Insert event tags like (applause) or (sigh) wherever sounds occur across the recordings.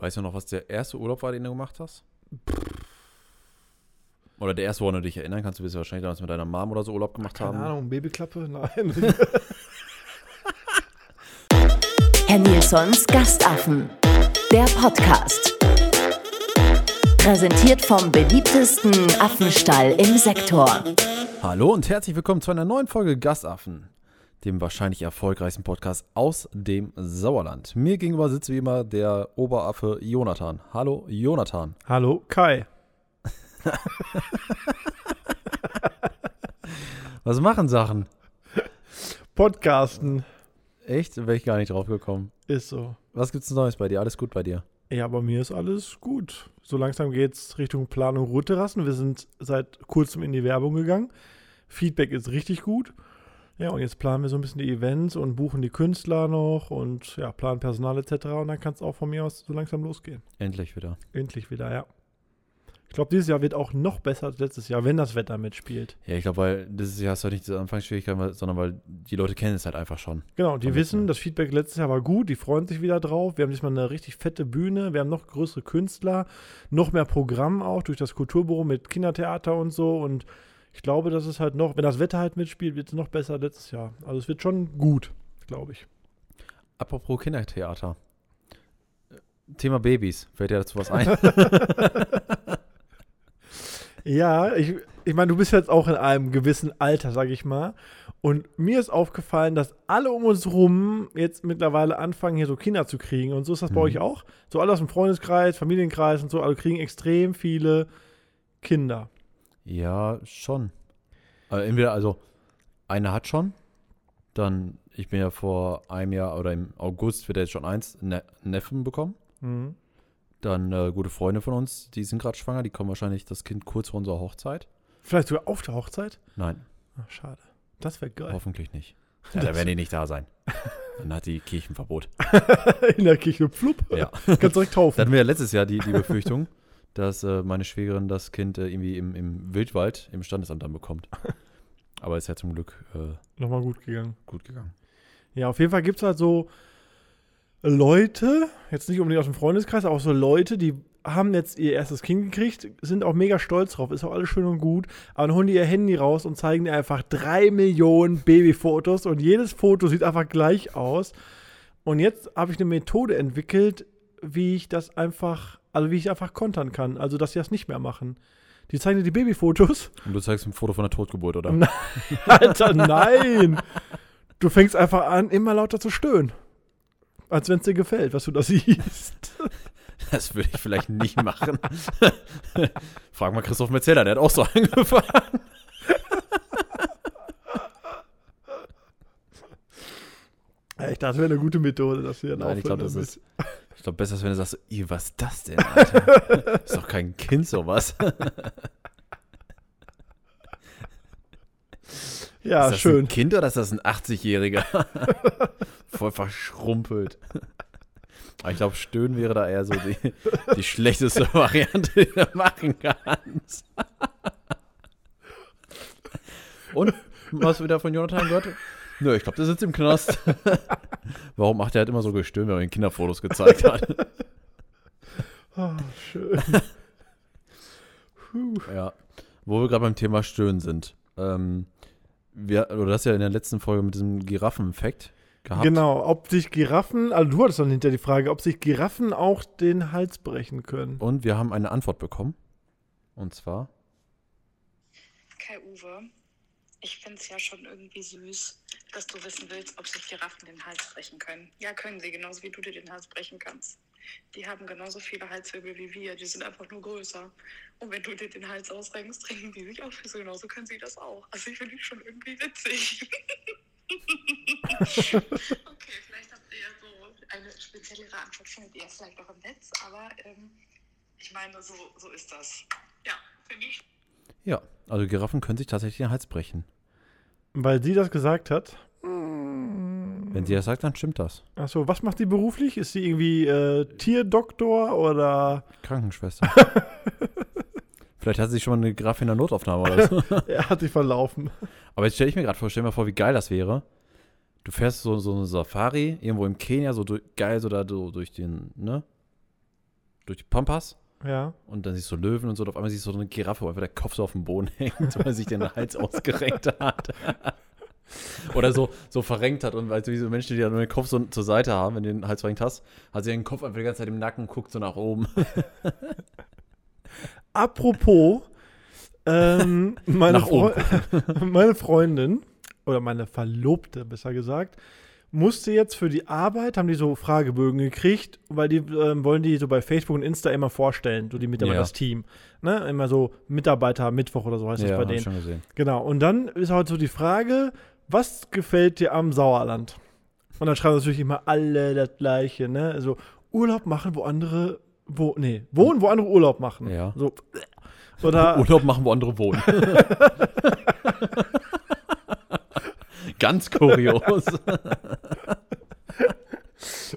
Weißt du noch, was der erste Urlaub war, den du gemacht hast? Oder der erste, woran du dich erinnern kannst, du wirst ja wahrscheinlich damals mit deiner Mom oder so Urlaub gemacht Keine haben. Ahnung, Babyklappe? Nein. (laughs) Herr Nilsons Gastaffen. Der Podcast. Präsentiert vom beliebtesten Affenstall im Sektor. Hallo und herzlich willkommen zu einer neuen Folge Gastaffen, dem wahrscheinlich erfolgreichsten Podcast aus dem Sauerland. Mir gegenüber sitzt wie immer der Oberaffe Jonathan. Hallo Jonathan. Hallo, Kai. (laughs) Was machen Sachen? Podcasten Echt? Wäre ich gar nicht drauf gekommen. ist so. Was gibt's Neues bei dir? Alles gut bei dir? Ja, bei mir ist alles gut. So langsam geht's Richtung Planung Ruhrterrassen. Wir sind seit kurzem in die Werbung gegangen. Feedback ist richtig gut. Ja, und jetzt planen wir so ein bisschen die Events und buchen die Künstler noch und ja, planen Personal etc. Und dann kann es auch von mir aus so langsam losgehen. Endlich wieder. Endlich wieder, ja. Ich glaube, dieses Jahr wird auch noch besser als letztes Jahr, wenn das Wetter mitspielt. Ja, ich glaube, weil dieses Jahr hast du halt nicht diese Anfangsschwierigkeiten, sondern weil die Leute kennen es halt einfach schon. Genau, die wissen, das Feedback letztes Jahr war gut, die freuen sich wieder drauf. Wir haben diesmal eine richtig fette Bühne, wir haben noch größere Künstler, noch mehr Programm auch durch das Kulturbüro mit Kindertheater und so. Und ich glaube, das ist halt noch, wenn das Wetter halt mitspielt, wird es noch besser als letztes Jahr. Also es wird schon gut, glaube ich. Apropos Kindertheater. Thema Babys. Fällt dir dazu was ein? (laughs) Ja, ich, ich meine, du bist jetzt auch in einem gewissen Alter, sag ich mal. Und mir ist aufgefallen, dass alle um uns rum jetzt mittlerweile anfangen, hier so Kinder zu kriegen. Und so ist das bei Mhm. euch auch. So alle aus dem Freundeskreis, Familienkreis und so, alle kriegen extrem viele Kinder. Ja, schon. Also entweder, also, eine hat schon. Dann, ich bin ja vor einem Jahr oder im August wird er jetzt schon eins, ne Neffen bekommen. Mhm. Dann äh, gute Freunde von uns, die sind gerade schwanger, die kommen wahrscheinlich das Kind kurz vor unserer Hochzeit. Vielleicht sogar auf der Hochzeit? Nein, Ach, schade. Das wäre geil. hoffentlich nicht. (laughs) Ja, da werden die nicht da sein. Dann hat die Kirchenverbot. (laughs) In der Kirche, flupp. Ja. Kannst direkt (laughs) Da taufen. hatten wir ja letztes Jahr die, die Befürchtung, dass äh, meine Schwägerin das Kind äh, irgendwie im, im Wildwald im Standesamt dann bekommt. (laughs) Aber ist ja zum Glück äh, Nochmal gut gegangen. gut gegangen. Ja, auf jeden Fall gibt es halt so Leute, jetzt nicht unbedingt aus dem Freundeskreis, aber auch so Leute, die haben jetzt ihr erstes Kind gekriegt, sind auch mega stolz drauf, ist auch alles schön und gut, aber dann holen die ihr Handy raus und zeigen dir einfach drei Millionen Babyfotos und jedes Foto sieht einfach gleich aus. Und jetzt habe ich eine Methode entwickelt, wie ich das einfach, also wie ich einfach kontern kann, also dass sie das nicht mehr machen. Die zeigen dir die Babyfotos Und du zeigst ein Foto von der Totgeburt, oder? Nein. (laughs) Alter, nein! Du fängst einfach an, immer lauter zu stöhnen. Als wenn es dir gefällt, was du da (laughs) siehst. Das würde ich vielleicht nicht machen. (laughs) Frag mal Christoph Metzeler, der hat auch so angefangen. Ich dachte, das wäre eine gute Methode, dass wir dann Nein, ich glaube, das ist. Glaube, besser ist, wenn du sagst, so, "Ih, was ist das denn, Alter? (laughs) ist doch kein Kind, sowas. (laughs) Ja, ist das schön. ein Kind oder ist das ein 80-Jähriger? (laughs) Voll verschrumpelt. Aber ich glaube, Stöhnen wäre da eher so die, die schlechteste Variante, die du machen kannst. Und? Was wieder von Jonathan gehört? Nö, ich glaube, der sitzt im Knast. Warum macht er halt immer so gestöhnt, wenn man ihm Kinderfotos gezeigt hat? Ah, schön. Puh. Ja. Wo wir gerade beim Thema Stöhnen sind. Ähm, wir, oder das ja in der letzten Folge mit diesem Giraffeneffekt gehabt. Genau, ob sich Giraffen, also du hattest dann hinter die Frage, ob sich Giraffen auch den Hals brechen können. Und wir haben eine Antwort bekommen. Und zwar, Kai Uwe, ich finde es ja schon irgendwie süß, dass du wissen willst, ob sich Giraffen den Hals brechen können. Ja, können sie, genauso wie du dir den Hals brechen kannst. Die haben genauso viele Halswirbel wie wir, die sind einfach nur größer. Und wenn du dir den Hals ausrenkst, trinken die sich auch Füße, genauso können sie das auch. Also ich finde die schon irgendwie witzig. (laughs) okay, vielleicht habt ihr ja so eine speziellere Antwort, findet ihr vielleicht auch im Netz, aber ähm, ich meine, so, so ist das. Ja, finde ich ja, also Giraffen können sich tatsächlich den Hals brechen. Weil sie das gesagt hat. Wenn sie das sagt, dann stimmt das. Achso, was macht die beruflich? Ist sie irgendwie äh, Tierdoktor oder Krankenschwester. (laughs) Vielleicht hat sie schon mal eine Giraffe in der Notaufnahme oder so. (laughs) er hat sie verlaufen? Aber jetzt stelle ich mir gerade vor, stell mal vor, wie geil das wäre. Du fährst so, so eine Safari irgendwo im Kenia, so durch, geil so da so durch den, ne? durch die Pampas Ja. und dann siehst du Löwen und so. Und auf einmal siehst du so eine Giraffe, wo einfach der Kopf so auf dem Boden (laughs) hängt, weil sich der Hals ausgerenkt hat. (laughs) Oder so, so verrenkt hat und weil du diese Menschen, die dann nur den Kopf so zur Seite haben, wenn du den Hals verrenkt hast, hat sie den Kopf einfach die ganze Zeit im Nacken, guckt so nach oben. (laughs) Apropos, ähm, meine, Freu meine Freundin, oder meine Verlobte, besser gesagt, musste jetzt für die Arbeit, haben die so Fragebögen gekriegt, weil die ähm, wollen die so bei Facebook und Insta immer vorstellen, so die Mitarbeiter, Ja. das Team. Ne? Immer so Mitarbeiter Mittwoch oder so heißt das bei denen. schon gesehen. Genau, und dann ist halt so die Frage, was gefällt dir am Sauerland? Und dann schreiben natürlich immer alle das Gleiche, ne? Also Urlaub machen, wo andere, wo, nee, wohnen, wo andere Urlaub machen. Ja. So. Oder, (laughs) Urlaub machen, wo andere wohnen. (laughs) Ganz kurios. (laughs)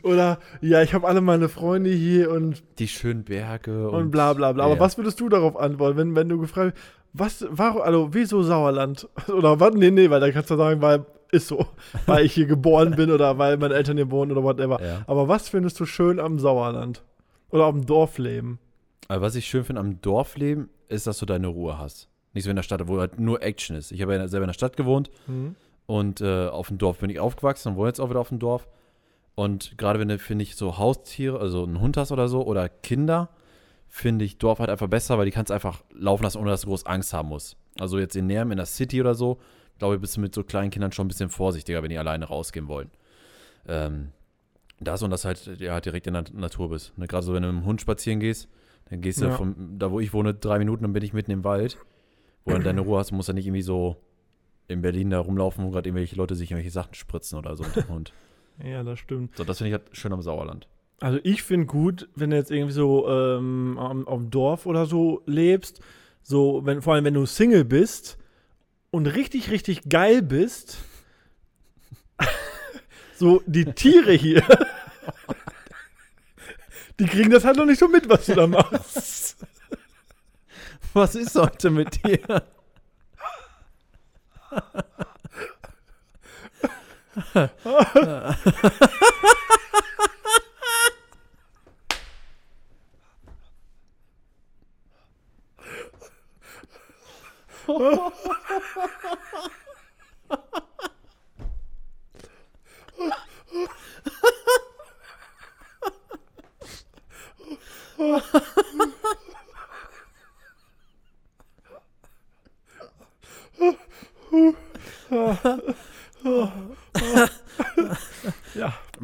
oder, ja, ich habe alle meine Freunde hier und, Die schönen Berge und, und bla bla bla. Aber Ja. was würdest du darauf antworten, wenn, wenn du gefragt was, warum, also, wieso Sauerland? (laughs) Oder was? Nee, nee, weil da kannst du sagen, weil, ist so, (laughs) weil ich hier geboren bin oder weil meine Eltern hier wohnen oder whatever. Ja. Aber was findest du schön am Sauerland? Oder am Dorfleben? Aber was ich schön finde am Dorfleben, ist, dass du deine Ruhe hast. Nicht so in der Stadt, wo halt nur Action ist. Ich habe ja selber in der Stadt gewohnt Hm? Und äh, auf dem Dorf bin ich aufgewachsen und wohne jetzt auch wieder auf dem Dorf. Und gerade wenn du, finde ich, so Haustiere, also einen Hund hast oder so, oder Kinder, finde ich Dorf halt einfach besser, weil die kannst einfach laufen lassen, ohne dass du groß Angst haben musst. Also jetzt in Nerm, in der City oder so, glaube ich, bist du mit so kleinen Kindern schon ein bisschen vorsichtiger, wenn die alleine rausgehen wollen. Ähm, das und das halt, ja, halt direkt in der Natur bist. Ne? Gerade so, wenn du mit dem Hund spazieren gehst, dann gehst du Ja. von da, wo ich wohne, drei Minuten, dann bin ich mitten im Wald, wo du deine Ruhe hast. Du musst ja nicht irgendwie so in Berlin da rumlaufen, wo gerade irgendwelche Leute sich irgendwelche Sachen spritzen oder so Hund. (laughs) Ja, das stimmt. So, das finde ich halt schön am Sauerland. Also ich finde gut, wenn du jetzt irgendwie so ähm, am, auf dem Dorf oder so lebst, so, wenn, vor allem wenn du Single bist und richtig, richtig geil bist, (laughs) so die Tiere hier, (laughs) die kriegen das halt noch nicht so mit, was du da machst. Was ist heute mit dir? Ja. (laughs)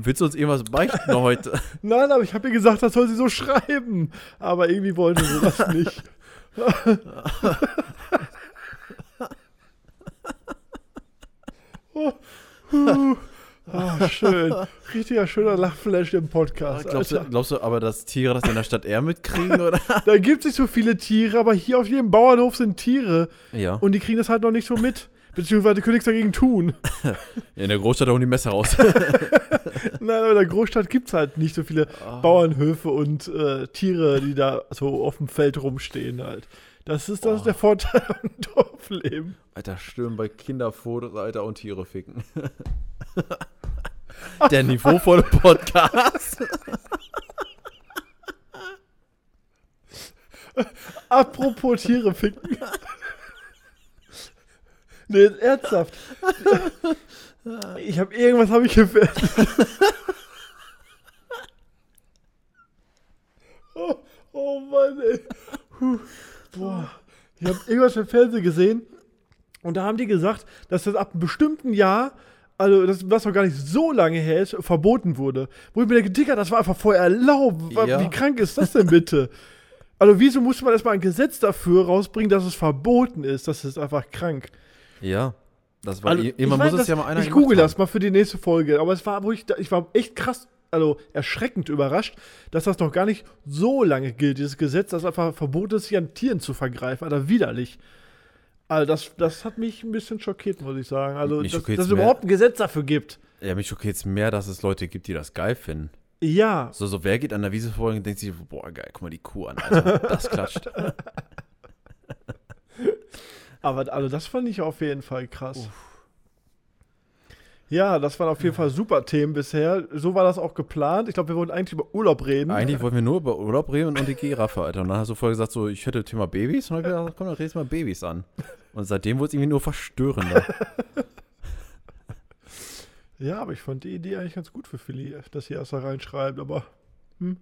Willst du uns irgendwas beichten (laughs) heute? Nein, aber ich habe ihr gesagt, das soll sie so schreiben. Aber irgendwie wollte sie das (laughs) nicht. (laughs) oh, oh, schön. Richtiger schöner Lachflash im Podcast. glaubst, du, glaubst du aber, dass Tiere das in der Stadt eher mitkriegen, oder? Da gibt es nicht so viele Tiere, aber hier auf jedem Bauernhof sind Tiere. Ja. Und die kriegen das halt noch nicht so mit. Beziehungsweise können nichts dagegen tun. (laughs) In der Großstadt hauen die Messer raus. (laughs) Nein, aber in der Großstadt gibt es halt nicht so viele Bauernhöfe und äh, Tiere, die da so auf dem Feld rumstehen halt. Das ist, das ist der Vorteil (laughs) am Dorfleben. Alter, stören bei Kinderfotos, Alter, und Tiere ficken. der niveauvolle Podcast. Apropos Tiere ficken. Nee, jetzt ernsthaft. Ich habe irgendwas habe ich gefällt. (laughs) oh, oh Mann, ey. Puh. Boah. Ich habe irgendwas im Fernsehen gesehen und da haben die gesagt, dass das ab einem bestimmten Jahr, also das, was noch gar nicht so lange her ist, verboten wurde. Wo ich mir denke, Digga, das war einfach vorher erlaubt. Ja. Wie krank ist das denn bitte? Also wieso muss man erstmal ein Gesetz dafür rausbringen, dass es verboten ist? Das ist einfach krank. Ja. Das war, Also, immer ich muss weiß, es das- ja mal einer Ich google haben. das mal für die nächste Folge. Aber es war, wo ich, da, ich war echt krass, also erschreckend überrascht, dass das noch gar nicht so lange gilt, dieses Gesetz, das einfach verboten ist, sich an Tieren zu vergreifen. Alter, widerlich. Also das, das hat mich ein bisschen schockiert, muss ich sagen. Also, Mich dass, dass es überhaupt ein Gesetz dafür gibt. Ja, mich schockiert es mehr, dass es Leute gibt, die das geil finden. Ja, So, so wer geht an der Wiese vorbei und denkt sich, boah, geil, guck mal die Kuh an, Alter. Das klatscht. (laughs) aber also das fand ich auf jeden Fall krass. Ja, das waren auf jeden Fall super Themen bisher. So war das auch geplant. Ich glaube, wir wollten eigentlich über Urlaub reden. Eigentlich wollten wir nur über Urlaub reden und, die Giraffe, Alter. Und dann hast du vorher gesagt, so, ich hätte Thema Babys. Und dann hab ich gedacht, komm, dann redest du mal Babys an. Und seitdem wurde es irgendwie nur verstörender. (laughs) Ja, aber ich fand die Idee eigentlich ganz gut für Philly, dass hier erst da reinschreibt. Aber hm.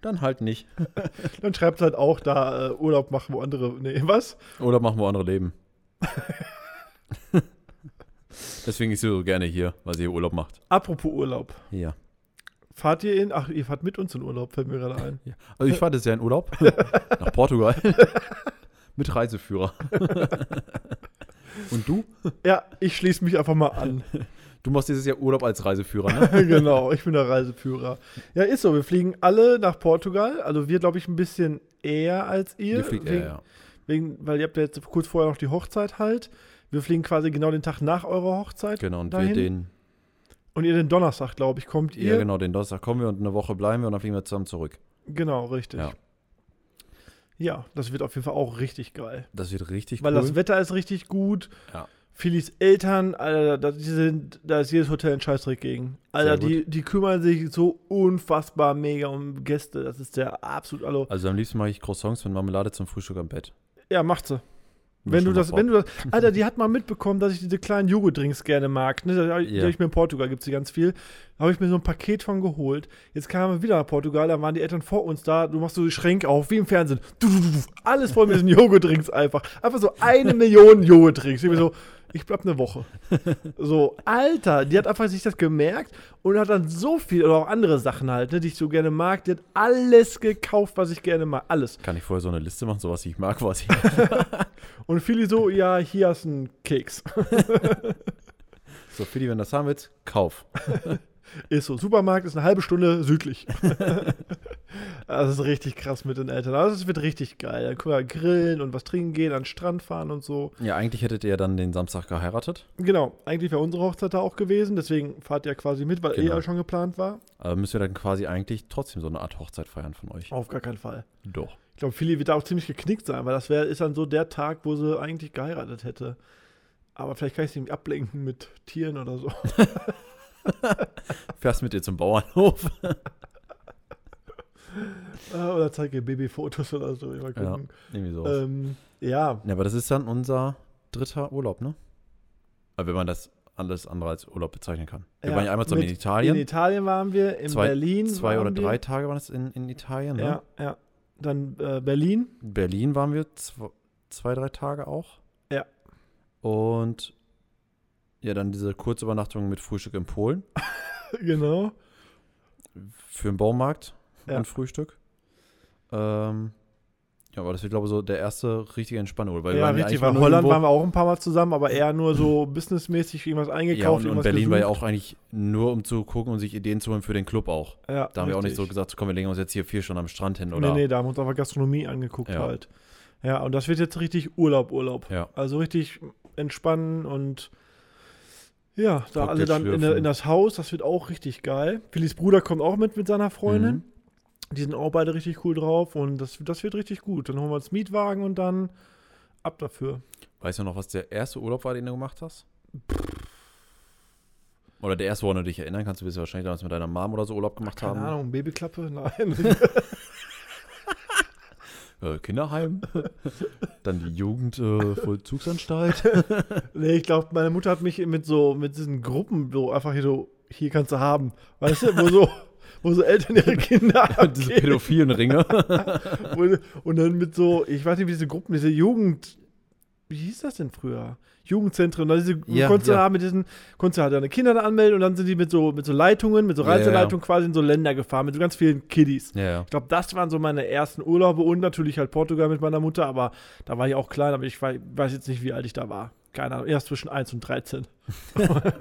Dann halt nicht. (laughs) dann schreibt halt auch da äh, Urlaub machen, wo andere. Nee, was? Oder machen wir andere Leben. (laughs) Deswegen ist sie so gerne hier, weil sie hier Urlaub macht. Apropos Urlaub. Ja. Fahrt ihr in. Ach, ihr fahrt mit uns in Urlaub, fällt mir gerade ein. ja. Also ich fahre das Jahr in Urlaub (laughs) nach Portugal mit Reiseführer. und du? Ja, ich schließe mich einfach mal an. Du machst dieses Jahr Urlaub als Reiseführer, ne? (laughs) genau, ich bin der Reiseführer. Ja, ist so. Wir fliegen alle nach Portugal. Also wir, glaube ich, ein bisschen eher als ihr. Ihr fliegt wegen, eher, ja. wegen, weil ihr habt ja jetzt kurz vorher noch die Hochzeit halt. Wir fliegen quasi genau den Tag nach eurer Hochzeit. Genau, und dahin. wir den, Und ihr den Donnerstag, glaube ich, kommt ihr. ja genau, den Donnerstag kommen wir und eine Woche bleiben wir und dann fliegen wir zusammen zurück. Genau, richtig. Ja. Ja, das wird auf jeden Fall auch richtig geil. Das wird richtig Weil cool. das Wetter ist richtig gut. Ja. Phillys Eltern, Alter, da, die sind, da ist jedes Hotel ein Scheißdreck gegen. Alter, die, die kümmern sich so unfassbar mega um Gäste. Das ist der absolut, also, also am liebsten mache ich Croissants mit Marmelade zum Frühstück am Bett. ja, macht sie. Wenn du das, wenn du das, Alter, die hat mal mitbekommen, dass ich diese kleinen Joghurtdrinks gerne mag. Ne? Da, hab ich- mir in Portugal gibt es die ganz viel. Da habe ich mir so ein Paket von geholt. Jetzt kamen wir wieder nach Portugal, da waren die Eltern vor uns da. Du machst so die Schränke auf, wie im Fernsehen. Du, du, du, du. Alles voll mit diesen Joghurtdrinks einfach. Einfach so eine Million Joghurtdrinks. Ich bin so, ich bleib eine Woche. So, Alter, die hat einfach sich das gemerkt und hat dann so viel, oder auch andere Sachen halt, ne, die ich so gerne mag. Die hat alles gekauft, was ich gerne mag. Alles. Kann ich vorher so eine Liste machen, so was ich mag, was ich. (laughs) Und viele so, ja, hier hast du einen Keks. (laughs) so, Fili, wenn du das haben willst, kauf. (laughs) Ist so. Supermarkt ist eine halbe Stunde südlich. Das ist richtig krass mit den Eltern. Also es wird richtig geil. Dann können wir grillen und was trinken gehen, an den Strand fahren und so. Ja, eigentlich hättet ihr dann den Samstag geheiratet. Genau. Eigentlich wäre unsere Hochzeit da auch gewesen. Deswegen fahrt ihr quasi mit, weil Genau. eh ja schon geplant war. Aber müsst ihr dann quasi eigentlich trotzdem so eine Art Hochzeit feiern von euch. Auf gar keinen Fall. Doch. Ich glaube, Philly wird da auch ziemlich geknickt sein, weil das wär, ist dann so der Tag, wo sie eigentlich geheiratet hätte. Aber vielleicht kann ich sie nicht ablenken mit Tieren oder so. (laughs) Fährst mit ihr zum Bauernhof. (laughs) (laughs) Ah, oder zeige Babyfotos oder so. Mal Ja, gucken. irgendwie so. Ähm, ja, Ja, aber das ist dann unser dritter Urlaub, ne? Aber wenn man das alles andere als Urlaub bezeichnen kann. Wir Ja, waren ja einmal zusammen in Italien. In Italien waren wir, in zwei, Berlin. Zwei oder wir. drei Tage waren es in, in Italien, ne? Ja, ja. Dann äh, Berlin. Berlin waren wir zwei, zwei, drei Tage auch. Ja. Und ja, dann diese Kurzübernachtung mit Frühstück in Polen (laughs) genau. für den Baumarkt Ja. und Frühstück. Ähm, ja, aber das wird, glaube ich, so der erste richtige Entspannung. Weil ja, richtig. Weil nur Holland waren wir auch ein paar Mal zusammen, aber eher nur so (laughs) businessmäßig irgendwas eingekauft. Ja, und, und irgendwas Berlin war ja gesucht. auch eigentlich nur, um zu gucken und sich Ideen zu holen für den Club auch. Ja, Da haben wir auch nicht so richtig. gesagt, komm, wir legen uns jetzt hier vier Stunden am Strand hin, oder? Nee, nee, da haben wir uns einfach Gastronomie angeguckt Ja. halt. Ja, und das wird jetzt richtig Urlaub, Urlaub. Ja. Also richtig entspannen und ja, da Cocktail alle dann in, in das Haus, das wird auch richtig geil. Phillys Bruder kommt auch mit mit seiner Freundin. Mhm. Die sind auch beide richtig cool drauf und das, das wird richtig gut. Dann holen wir uns Mietwagen und dann ab dafür. Weißt du noch, was der erste Urlaub war, den du gemacht hast? Oder der erste, woran du dich erinnern kannst, du wirst ja wahrscheinlich damals mit deiner Mom oder so Urlaub gemacht Keine haben. Ahnung, Babyklappe? Nein. (laughs) Äh, Kinderheim. (laughs) Dann die Jugendvollzugsanstalt. (laughs) nee, ich glaube, meine Mutter hat mich mit so, mit diesen Gruppen so einfach hier so, hier kannst du haben. Weißt du, wo so, wo so Eltern ihre (laughs) Kinder Diese abgeben. pädophilen Ringe. (laughs) und, und dann mit so, ich weiß nicht, wie diese Gruppen, diese Jugend, wie hieß das denn früher? Jugendzentren, und dann diese Ja, konntest du ja. haben mit diesen, konntest du halt deine Kinder da anmelden und dann sind die mit so, mit so Leitungen, mit so Ja, ja, ja. Reiseleitungen quasi in so Länder gefahren, mit so ganz vielen Kiddies. ja. Ich glaube, das waren so meine ersten Urlaube und natürlich halt Portugal mit meiner Mutter, aber da war ich auch klein, aber ich wei- weiß jetzt nicht, wie alt ich da war. Keine Ahnung, erst zwischen 1 und 13. (laughs)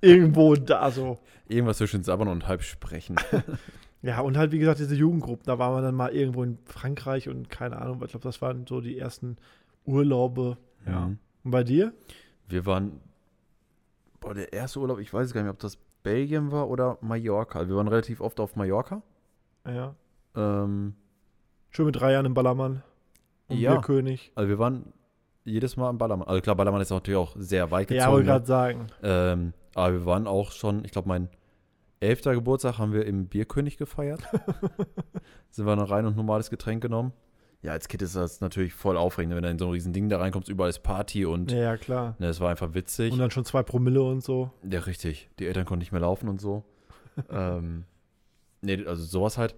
Irgendwo da so. Irgendwas zwischen Sabbern und halb sprechen. (laughs) Ja, und halt, wie gesagt, diese Jugendgruppen, da waren wir dann mal irgendwo in Frankreich und keine Ahnung, ich glaube, das waren so die ersten Urlaube. Ja. Mhm. Und bei dir? Wir waren, boah, der erste Urlaub, ich weiß gar nicht mehr, ob das Belgien war oder Mallorca. Wir waren relativ oft auf Mallorca. Ja. Ähm, Schön mit drei Jahren im Ballermann. Und Ja. Bierkönig. also wir waren jedes Mal am Ballermann. Also klar, Ballermann ist natürlich auch sehr weit Ja, wollte gezogen. gerade sagen. ähm, aber wir waren auch schon, ich glaube, mein elfter Geburtstag haben wir im Bierkönig gefeiert. (laughs) Sind wir noch rein und normales Getränk genommen. Ja, als Kind ist das natürlich voll aufregend, wenn du in so ein riesen Ding da reinkommst, überall ist Party und Ja, ja, klar. ne, es war einfach witzig. Und dann schon zwei Promille und so. Ja, richtig. Die Eltern konnten nicht mehr laufen und so. (laughs) ähm, nee, also sowas halt.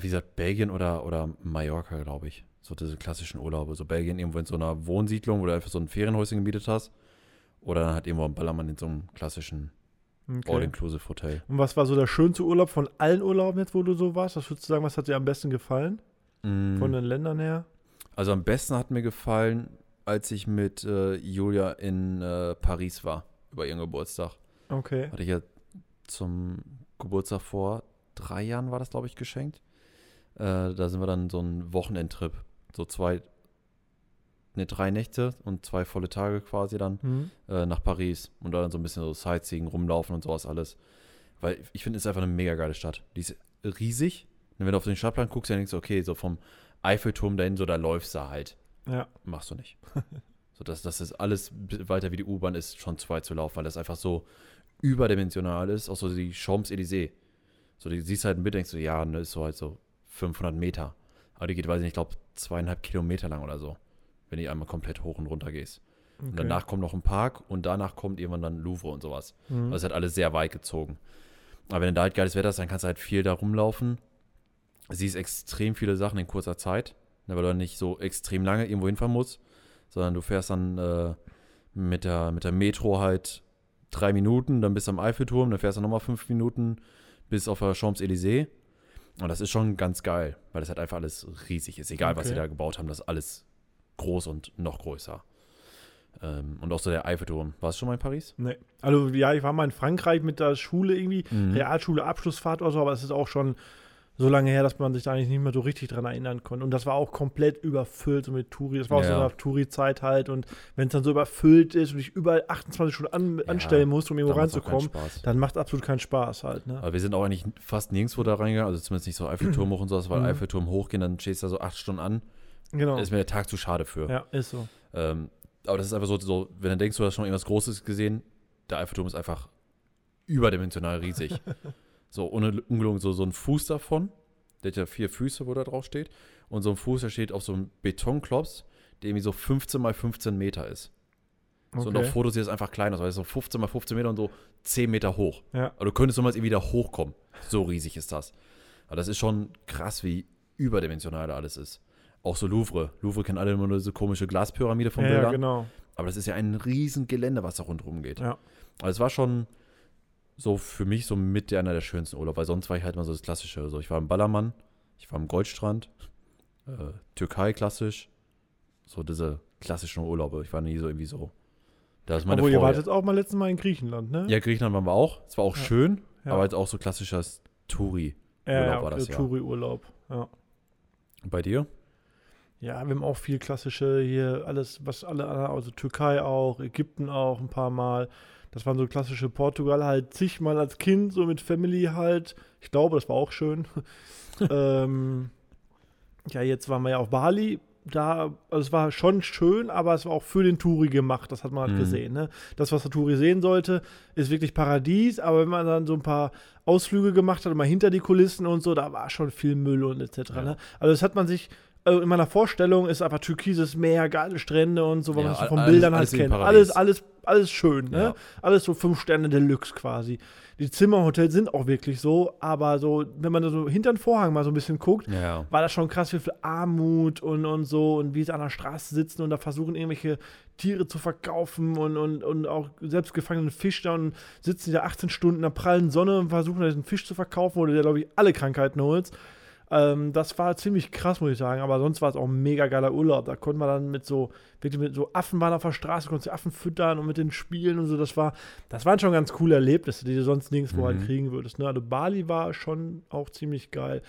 Wie gesagt, Belgien oder, oder Mallorca, glaube ich. So diese klassischen Urlaube. So Belgien irgendwo in so einer Wohnsiedlung, wo du einfach so ein Ferienhäuschen gemietet hast. Oder dann halt irgendwo am Ballermann in so einem klassischen Okay. All-Inclusive-Hotel. Und was war so der schönste Urlaub von allen Urlauben jetzt, wo du so warst? Was würdest du sagen, was hat dir am besten gefallen? Mm, Von den Ländern her? Also am besten hat mir gefallen, als ich mit äh, Julia in äh, Paris war, über ihren Geburtstag. Okay. Hatte ich ja zum Geburtstag vor drei Jahren war das, glaube ich, geschenkt. Äh, da sind wir dann so einen Wochenendtrip. So zwei, ne, drei Nächte und zwei volle Tage quasi dann Hm. äh, nach Paris. Und da dann so ein bisschen so Sightseeing, rumlaufen und sowas alles. Weil ich finde, es ist einfach eine mega geile Stadt. Die ist riesig. Und wenn du auf den Stadtplan guckst, dann denkst du, okay, so vom Eiffelturm dahin, so da läufst du halt. Ja. Machst du nicht. (laughs) so, dass das ist alles weiter wie die U-Bahn ist, schon zu weit zu laufen, weil das einfach so überdimensional ist. Auch so die Champs-Élysées. So, die siehst halt ein Bild, denkst du, ja, ne, ist so halt so 500 Meter. Aber die geht, weiß ich nicht, ich glaube, zweieinhalb Kilometer lang oder so. Wenn die einmal komplett hoch und runter gehst. Und Okay. danach kommt noch ein Park und danach kommt irgendwann dann Louvre und sowas. Mhm. Also ist halt alles sehr weit gezogen. Aber wenn du da halt geiles Wetter hast, dann kannst du halt viel da rumlaufen. Siehst extrem viele Sachen in kurzer Zeit, ne, weil du dann nicht so extrem lange irgendwo hinfahren musst, sondern du fährst dann äh, mit, der, mit der Metro halt drei Minuten, dann bist du am Eiffelturm, dann fährst du nochmal fünf Minuten bis auf der Champs-Élysées. Und das ist schon ganz geil, weil das halt einfach alles riesig ist. Egal, was sie Okay. da gebaut haben, das ist alles groß und noch größer. Ähm, und auch so der Eiffelturm. Warst du schon mal in Paris? Nee. Also, ja, ich war mal in Frankreich mit der Schule irgendwie, Mhm. Realschule, Abschlussfahrt oder so, aber es ist auch schon so lange her, dass man sich da eigentlich nicht mehr so richtig dran erinnern konnte. Und das war auch komplett überfüllt so mit Touri. Das war auch so Ja. eine Touri-Zeit halt. Und wenn es dann so überfüllt ist und ich überall 28 Stunden an, Ja, anstellen musst, um irgendwo reinzukommen, dann macht absolut keinen Spaß halt. Ne? Aber wir sind auch eigentlich fast nirgendwo da reingegangen, also zumindest nicht so Eiffelturm hoch und sowas, weil Mhm. Eiffelturm hochgehen, dann stehst du da so acht Stunden an. Genau. Ist mir der Tag zu schade für. Ja, ist so. Ähm, aber das ist einfach so, so, wenn du denkst, du hast schon irgendwas Großes gesehen, der Eiffelturm ist einfach überdimensional riesig. (laughs) so, ohne ungelogen, so, so ein Fuß davon, der hat ja vier Füße, wo da drauf steht. Und so ein Fuß, der steht auf so einem Betonklops, der irgendwie so 15 mal 15 Meter ist. So, und auf Okay. Fotos sieht das einfach klein aus, weil es so 15 mal 15 Meter und so 10 Meter hoch. Ja. Aber du könntest nochmals irgendwie da hochkommen. So riesig ist das. Aber das ist schon krass, wie überdimensional da alles ist. Auch so Louvre. Louvre kennen alle immer nur diese komische Glaspyramide von Ja, ja, Bildern. genau. Aber das ist ja ein riesen Gelände, was da rundherum geht. Ja. Also es war schon so für mich so mit einer der schönsten Urlaub, weil sonst war ich halt mal so das Klassische. So, ich war im Ballermann, ich war im Goldstrand, äh, Türkei klassisch. So diese klassischen Urlaube. Ich war nie so irgendwie so. Da ist meine Obwohl, ihr Frau. wart jetzt auch mal letztes Mal in Griechenland, ne? ja, Griechenland waren wir auch. Es war auch Ja. schön, Ja. aber jetzt auch so klassischer Touri. ja, Urlaub ja, war das, ja. Touri-Urlaub. Ja. Bei dir? Ja, wir haben auch viel klassische hier, alles, was alle anderen, also Türkei auch, Ägypten auch ein paar Mal. Das waren so klassische Portugal halt zigmal als Kind, so mit Family halt. Ich glaube, das war auch schön. (laughs) ähm, ja, jetzt waren wir ja auf Bali. Da, also es war schon schön, aber es war auch für den Touri gemacht, das hat man halt Mhm. gesehen. Ne? Das, was der Touri sehen sollte, ist wirklich Paradies, aber wenn man dann so ein paar Ausflüge gemacht hat, mal hinter die Kulissen und so, da war schon viel Müll und etc. Ja. Ne? Also das hat man sich, also in meiner Vorstellung ist einfach türkises Meer, geile Strände und so, was Ja, man so von Bildern halt kennt. Alles, alles, alles schön, ne? Ja. Alles so fünf Sterne Deluxe quasi. Die Zimmerhotels sind auch wirklich so, aber so, wenn man da so hinter den Vorhang mal so ein bisschen guckt, Ja. war das schon krass, wie viel Armut und, und so und wie sie an der Straße sitzen und da versuchen, irgendwelche Tiere zu verkaufen und, und, und auch selbst gefangenen Fisch da und sitzen da 18 Stunden in der prallen Sonne und versuchen, diesen Fisch zu verkaufen, wo du dir, glaube ich, alle Krankheiten holst. Ähm, das war ziemlich krass, muss ich sagen, aber sonst war es auch ein mega geiler Urlaub. Da konnte man dann mit so, wirklich mit so Affen waren auf der Straße, konntest die Affen füttern und mit den Spielen und so. Das war, das waren schon ganz coole Erlebnisse, die du sonst nirgendwo halt Mhm. kriegen würdest. Ne? Also Bali war schon auch ziemlich geil.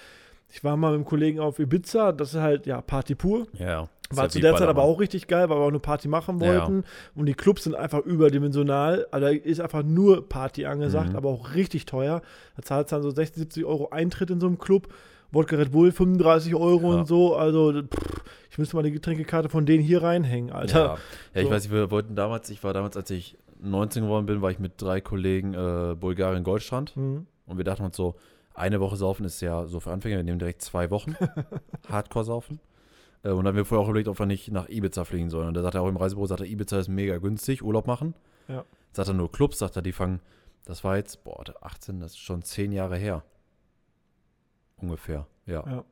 Ich war mal mit einem Kollegen auf Ibiza, das ist halt, ja, Party pur. Ja. War halt zu der Zeit aber auch richtig geil, weil wir auch eine Party machen Ja. wollten. Und die Clubs sind einfach überdimensional. Also da ist einfach nur Party angesagt, Mhm. aber auch richtig teuer. Da zahlst du dann so 60, 70 Euro Eintritt in so einem Club, Wodka Red Bull 35 Euro Ja. und so. Also, pff, ich müsste mal eine Getränkekarte von denen hier reinhängen, Alter. Ja, ja ich So. weiß nicht, wir wollten damals, ich war damals, als ich 19 geworden bin, war ich mit drei Kollegen äh, Bulgarien Goldstrand Mhm. und wir dachten uns so, eine Woche saufen ist ja so für Anfänger, wir nehmen direkt zwei Wochen (laughs) Hardcore saufen. Äh, und dann haben wir vorher auch überlegt, ob wir nicht nach Ibiza fliegen sollen. Und da sagt er auch im Reisebüro, sagt er, Ibiza ist mega günstig, Urlaub machen. Ja. Sagt er nur Clubs, sagt er, die fangen, das war jetzt, boah, 18, das ist schon 10 Jahre her. Ungefähr, ja.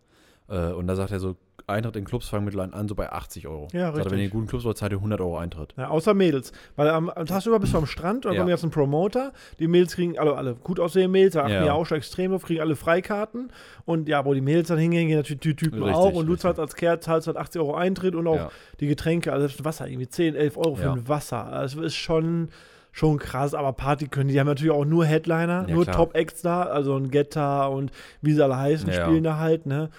Äh, und da sagt er so, Eintritt in Clubs fangen mittlerweile an, so bei 80 Euro. Ja, sagt er, wenn ihr in richtig. guten Clubs wollt, zahlt ihr 100 Euro Eintritt. Ja, außer Mädels. Weil am, am Tag über bist du am Strand und dann Ja. kommen jetzt ein Promoter. Die Mädels kriegen, alle, alle gut aussehende Mädels, da achten Ja. ja auch schon extrem drauf, kriegen alle Freikarten. Und ja, wo die Mädels dann hingehen, gehen natürlich die Typen Richtig, auch. Und du richtig. zahlst als Kerl zahlst halt 80 Euro Eintritt und auch Ja. die Getränke, also das Wasser, irgendwie 10, 11 Euro für Ja. ein Wasser. Also ist schon, schon krass, aber Party können die, die haben natürlich auch nur Headliner, Ja, nur. Top-Acts da, also ein Getta und wie sie alle heißen, Ja. spielen da halt, ne.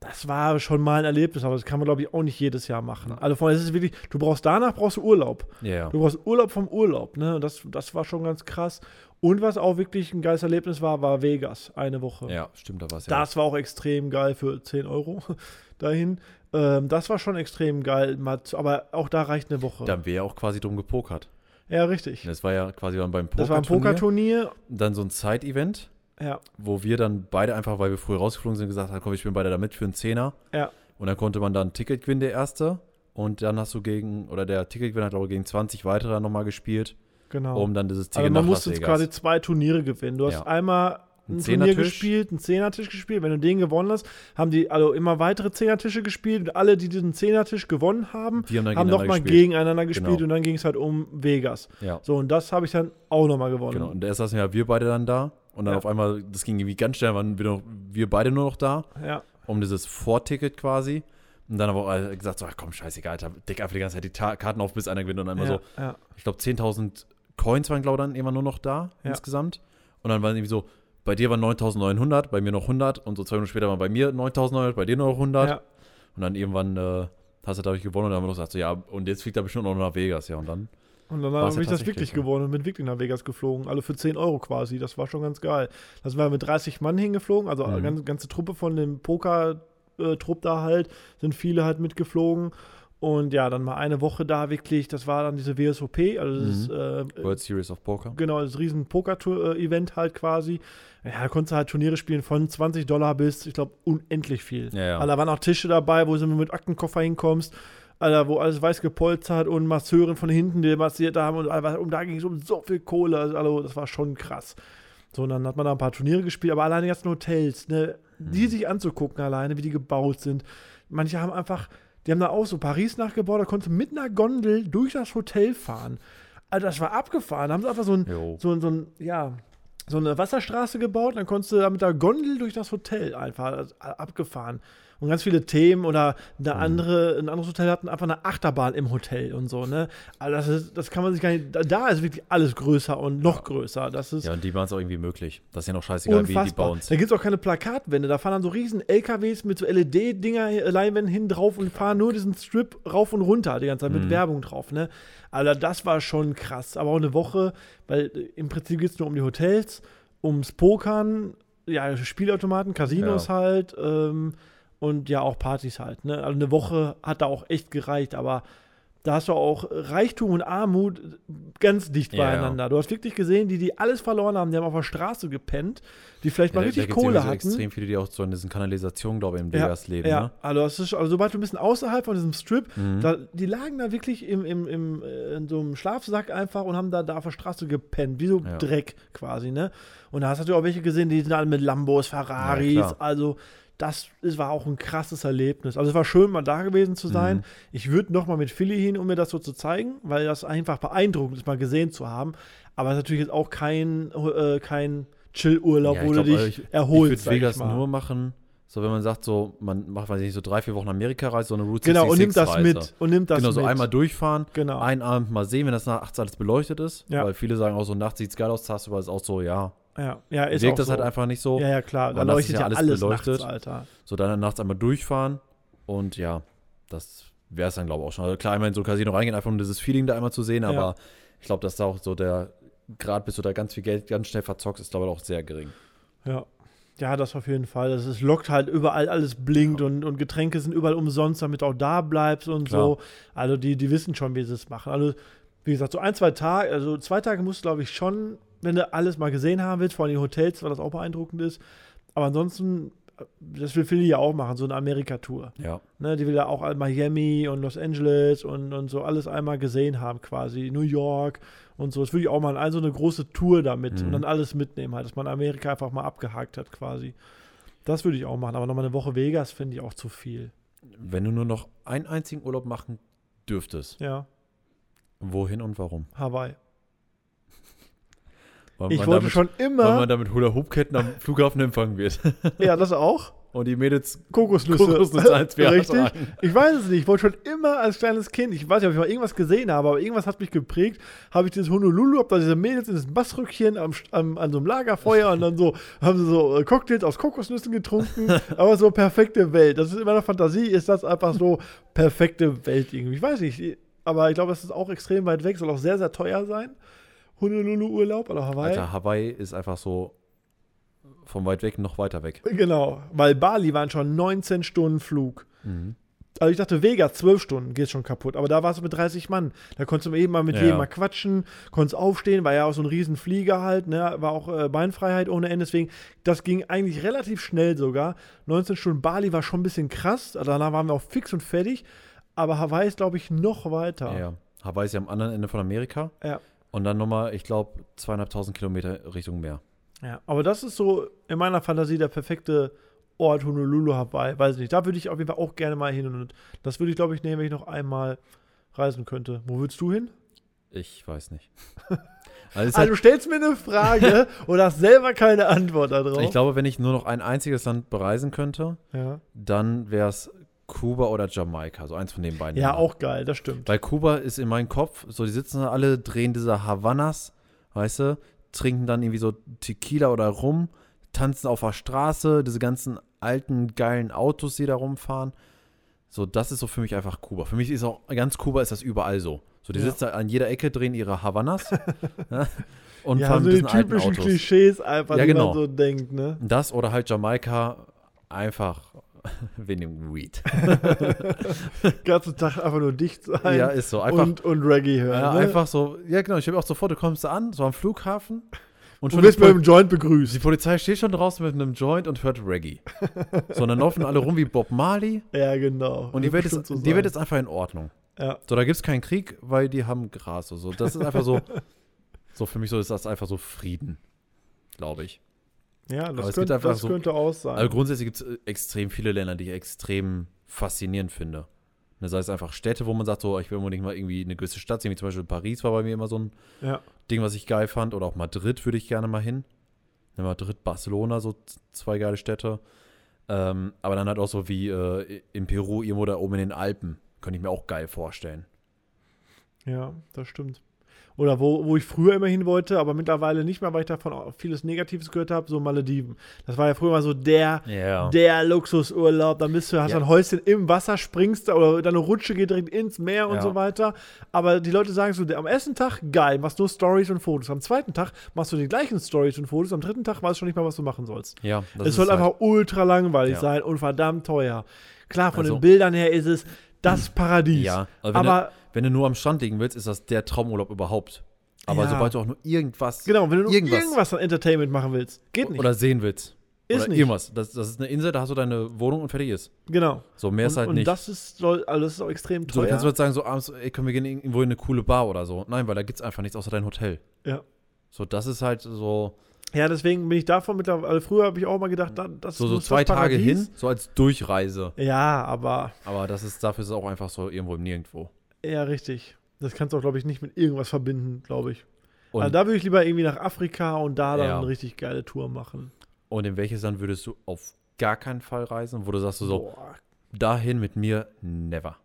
Das war schon mal ein Erlebnis, aber das kann man, glaube ich, auch nicht jedes Jahr machen. Also vor allem, es ist wirklich, du brauchst danach brauchst du Urlaub. Ja, ja. Du brauchst Urlaub vom Urlaub, ne? Das, das war schon ganz krass. Und was auch wirklich ein geiles Erlebnis war, war Vegas, eine Woche. Ja, stimmt, da war es ja. Das war auch extrem geil für 10 Euro (laughs) dahin. Ähm, das war schon extrem geil, aber auch da reicht eine Woche. Da haben wir ja auch quasi drum gepokert. Ja, richtig. Das war ja quasi dann beim Poker. Das war ein Pokerturnier. Dann so ein Side-Event, Ja, wo wir dann beide einfach, weil wir früh rausgeflogen sind, gesagt haben, komm, ich bin beide da mit für einen Zehner. ja, Und dann konnte man dann ein Ticket gewinnen, der erste. Und dann hast du gegen, oder der Ticketgewinner hat auch gegen 20 weitere nochmal gespielt, genau. um dann dieses Ticket also man nach musste jetzt quasi zwei Turniere gewinnen. Du hast Ja. einmal Ein ein Turnier gespielt, einen Zehnertisch gespielt. Wenn du den gewonnen hast, haben die also immer weitere Zehnertische gespielt. Und alle, die diesen Zehnertisch gewonnen haben, Die haben dann haben nochmal gegeneinander gespielt Genau. und dann ging es halt um Vegas. Ja, So, und das habe ich dann auch nochmal gewonnen. genau. Und erst saßen ja wir beide dann da. Und dann Ja. auf einmal, das ging irgendwie ganz schnell, waren wir, noch, wir beide nur noch da, Ja, um dieses Vorticket quasi. Und dann aber auch gesagt, so, ach komm, scheißegal, Alter, dick einfach die ganze Zeit die Ta Karten auf, bis einer gewinnt. Und dann immer so, ich glaube, 10.000 Coins waren, glaube ich, dann immer nur noch da insgesamt. Und dann waren irgendwie so, bei dir waren 9.900, bei mir noch 100 und so zwei Minuten später waren bei mir 9.900, bei dir noch 100. ja. Und dann irgendwann äh, hast du dadurch gewonnen und dann haben wir noch gesagt, so, ja, und jetzt fliegt er bestimmt noch nach Vegas, ja, und dann. Und dann habe ich das wirklich ja. gewonnen und bin wirklich nach Vegas geflogen. Alle für 10 Euro quasi. Das war schon ganz geil. Da sind wir mit 30 Mann hingeflogen. Also eine Mhm. ganze, ganze Truppe von dem Poker-Trupp da halt. Sind viele halt mitgeflogen. Und ja, dann mal eine Woche da wirklich. Das war dann diese WSOP. Also das ist, äh, World Series of Poker. Genau, das riesen Poker-Event halt quasi. Ja, da konntest du halt Turniere spielen von 20 Dollar bis, ich glaube, unendlich viel. Ja, ja. Also, da waren auch Tische dabei, wo du mit Aktenkoffer hinkommst. Alter, wo alles weiß gepolstert und Masseuren von hinten, die massiert haben und, Alter, da ging es um so viel Kohle. Also, das war schon krass. So, und dann hat man da ein paar Turniere gespielt, aber alleine die ganzen Hotels, ne, die Hm. sich anzugucken alleine, wie die gebaut sind. Manche haben einfach, die haben da auch so Paris nachgebaut, da konntest du mit einer Gondel durch das Hotel fahren. Alter, das war abgefahren. Da haben sie einfach so ein, Jo. so, ein- so ein, ja, so eine Wasserstraße gebaut, dann konntest du da mit der Gondel durch das Hotel einfach also, abgefahren. Und ganz viele Themen oder eine Mhm. andere, ein anderes Hotel hatten einfach eine Achterbahn im Hotel und so, ne? Also das, ist, das kann man sich gar nicht. da- ist wirklich alles größer und noch größer. Das ist Ja, und die waren es auch irgendwie möglich. Das ist ja noch scheißegal, wie die unfassbar. bauen Da gibt es auch keine Plakatwände. Da fahren dann so riesen LKWs mit so LED-Dinger, äh, Leinwänden hin drauf und fahren nur diesen Strip rauf und runter die ganze Zeit mit Mhm. Werbung drauf, ne? Also das war schon krass. Aber auch eine Woche, weil äh, im Prinzip geht es nur um die Hotels, ums Pokern, ja, Spielautomaten, Casinos Ja. halt ähm, und ja auch Partys halt, ne? Also eine Woche hat da auch echt gereicht, aber da hast du auch Reichtum und Armut ganz dicht Ja, ja. beieinander. Du hast wirklich gesehen, die, die alles verloren haben, die haben auf der Straße gepennt, die vielleicht Ja, mal da- richtig da gibt's Kohle hatten. extrem viele, die auch so in diesen Kanalisationen, glaube ich, in Ja, Vegas leben. ja, Ne? also, das ist, also sobald du ein bisschen außerhalb von diesem Strip, Mhm. da, die lagen da wirklich im, im, im, äh, in so einem Schlafsack einfach und haben da, da auf der Straße gepennt, wie so Ja. Dreck quasi, ne? Und da hast du auch welche gesehen, die sind alle mit Lambos, Ferraris, Ja, also das war auch ein krasses Erlebnis. Also es war schön, mal da gewesen zu sein. Mhm. Ich würde noch mal mit Philly hin, um mir das so zu zeigen, weil das einfach beeindruckend ist, mal gesehen zu haben. Aber es ist natürlich jetzt auch kein, äh, kein Chill-Urlaub, Ja, wo ich du glaub, dich ich- erholst. Ich würde Vegas nur machen, so wenn man sagt, so, man macht, weiß ich nicht, so drei, vier Wochen Amerika-Reise, so eine Route Genau, und nimmt das 66 mit. Und nimmt das Genau, so mit. einmal durchfahren, Genau. einen Abend mal sehen, wenn das nachts alles beleuchtet ist. Ja. Weil viele sagen auch so, nachts sieht es geil aus, tagsüber ist auch so, ja. Ja, ja ist Wirkt auch das so. halt einfach nicht so. Ja, ja, klar. Da leuchtet ja ja alles alles beleuchtet. nachts, Alter. So dann halt nachts einmal durchfahren und ja, das wäre es dann, glaube ich, auch schon. Also klar, einmal in so ein Casino reingehen, einfach um dieses Feeling da einmal zu sehen, aber ich glaube, dass da auch so der Grad, bis du da ganz viel Geld ganz schnell verzockst, ist, glaube ich, auch sehr gering. Ja. Ja, das auf jeden Fall. Das ist, lockt halt überall, alles blinkt und, und Getränke sind überall umsonst, damit du auch da bleibst und Klar. so. Also die, die wissen schon, wie sie es machen. Also, wie gesagt, so ein, zwei Tage, also zwei Tage musst du, glaube ich, schon, wenn du alles mal gesehen haben willst, vor allem die Hotels, weil das auch beeindruckend ist. Aber ansonsten, äh, das will Philly ja auch machen, so eine Amerika-Tour. Ja. Ne, die will ja auch Miami und Los Angeles und, und so alles einmal gesehen haben, quasi. New York und so. Das würde ich auch mal in so eine große Tour damit Mhm. und dann alles mitnehmen, halt, dass man Amerika einfach mal abgehakt hat, quasi. Das würde ich auch machen. Aber nochmal eine Woche Vegas finde ich auch zu viel. Wenn du nur noch einen einzigen Urlaub machen dürftest, Ja, wohin und warum? Hawaii. Weil Ich wollte damit, schon Weil immer. man damit Hula-Hoop-Ketten am Flughafen empfangen wird. (laughs) Ja, das auch. Und die Mädels Kokosnüsse. Kokosnüsse als wir Richtig. Ich weiß es nicht. Ich wollte schon immer als kleines Kind, ich weiß nicht, ob ich mal irgendwas gesehen habe, aber irgendwas hat mich geprägt. Habe ich dieses Honolulu, hab da diese Mädels in das Bassrückchen am, am, an so einem Lagerfeuer und dann so, (laughs) haben sie so äh, Cocktails aus Kokosnüssen getrunken. (laughs) aber so perfekte Welt. Das ist in meiner Fantasie, ist das einfach so perfekte Welt irgendwie. Ich weiß nicht. Aber ich glaube, es ist auch extrem weit weg, soll auch sehr, sehr teuer sein. Honolulu-Urlaub oder Hawaii. Alter, Hawaii ist einfach so von weit weg noch weiter weg. Genau, weil Bali waren schon 19 Stunden Flug. Mhm. Also ich dachte, Vegas, 12 Stunden geht schon kaputt. Aber da warst du mit 30 Mann. Da konntest du eben mal mit Ja. jedem mal quatschen, konntest aufstehen, war ja auch so ein riesen Flieger halt, ne? War auch äh, Beinfreiheit ohne Ende. Deswegen, das ging eigentlich relativ schnell sogar. 19 Stunden Bali war schon ein bisschen krass. Also danach waren wir auch fix und fertig. Aber Hawaii ist, glaube ich, noch weiter. Ja. Hawaii ist ja am anderen Ende von Amerika. Ja. Und dann nochmal, ich glaube, zweieinhalbtausend Kilometer Richtung Meer. Ja, aber das ist so in meiner Fantasie der perfekte Ort Honolulu Hawaii. Weiß nicht. Da würde ich auf jeden Fall auch gerne mal hin. Und das würde ich, glaube ich, nehmen, wenn ich noch einmal reisen könnte. Wo würdest du hin? Ich weiß nicht. (laughs) Also Also du stellst mir eine Frage (laughs) und hast selber keine Antwort darauf. ich glaube, wenn ich nur noch ein einziges Land bereisen könnte, ja, dann wäre es Kuba oder Jamaika. So eins von den beiden. ja Ländern. auch geil, das stimmt. Weil Kuba ist in meinem Kopf, so die sitzen da alle, drehen diese Havanas, weißt du, trinken dann irgendwie so Tequila oder Rum, tanzen auf der Straße, diese ganzen alten, geilen Autos, die da rumfahren. So, das ist so für mich einfach Kuba. Für mich ist auch, ganz Kuba ist das überall so. So, die Ja. sitzen an jeder Ecke, drehen ihre Havanas (laughs) (laughs) ja, und ja, fahren so die typischen. Klischees einfach, Ja, die genau. man so denkt, ne? Das oder halt Jamaika einfach (laughs) wegen dem Weed. (laughs) Ganzen Tag einfach nur dicht sein Ja, ist so. Einfach, und, und Reggae hören. ja, ne? einfach so, ja genau, ich habe auch sofort, du kommst da an, so am Flughafen und und schon wirst das mit dem Joint begrüßt. Die Polizei steht schon draußen mit einem Joint und hört Reggae. (laughs) so, und dann laufen alle rum wie Bob Marley Ja, genau. und die Wird Welt, ist, so die Welt ist einfach in Ordnung. Ja. So, da gibt es keinen Krieg, weil die haben Gras. So, das ist einfach so, so für mich so ist das einfach so Frieden, glaube ich. Ja, das, es könnte, einfach das so- könnte auch sein. Also grundsätzlich gibt es extrem viele Länder, die ich extrem faszinierend finde. Das heißt einfach Städte, wo man sagt, so, ich will unbedingt mal irgendwie eine gewisse Stadt sehen, wie zum Beispiel Paris war bei mir immer so ein ja. Ding, was ich geil fand. Oder auch Madrid würde ich gerne mal hin. Ja, Madrid, Barcelona, so zwei geile Städte. Ähm, aber dann halt auch so wie äh, in Peru, irgendwo da oben in den Alpen. Könnte ich mir auch geil vorstellen. Ja, das stimmt. Oder wo, wo ich früher immer hin wollte, aber mittlerweile nicht mehr, weil ich davon auch vieles Negatives gehört habe, so Malediven. Das war ja früher mal so der, Ja. der Luxusurlaub. Dann bist du, hast Ja. ein Häuschen im Wasser, springst da oder deine Rutsche geht direkt ins Meer und Ja. so weiter. Aber die Leute sagen so, am ersten Tag geil, machst nur Stories und Fotos. Am zweiten Tag machst du die gleichen Stories und Fotos. Am dritten Tag weißt du schon nicht mal, was du machen sollst. ja, es soll halt- einfach ultra langweilig Ja. sein und verdammt teuer. Klar, von Also- den Bildern her ist es das Paradies. Ja, aber du, wenn du nur am Strand liegen willst, ist das der Traumurlaub überhaupt. Aber Ja. sobald du auch nur irgendwas, genau, wenn du irgendwas, irgendwas, an Entertainment machen willst, geht nicht. oder sehen willst, Ist oder nicht. irgendwas, das, das ist eine Insel, da hast du deine Wohnung und fertig ist. genau. So, mehr und, ist halt und nicht. das ist, soll, also das ist auch extrem so, teuer. du kannst du jetzt sagen, so abends, ey, können wir gehen irgendwo in eine coole Bar oder so. Nein, weil da gibt es einfach nichts außer dein Hotel. Ja. So, das ist halt so, ja, deswegen bin ich davon mittlerweile. Also früher habe ich auch mal gedacht, da- das so, so muss zwei Tage hin, so als Durchreise. Ja, aber Aber das ist, dafür ist es auch einfach so irgendwo im Nirgendwo. Ja, richtig. Das kannst du auch, glaube ich, nicht mit irgendwas verbinden, glaube ich. Und, also da würde ich lieber irgendwie nach Afrika und da dann Ja. eine richtig geile Tour machen. und in welches Land würdest du auf gar keinen Fall reisen, wo du sagst, so, Boah, dahin mit mir, never.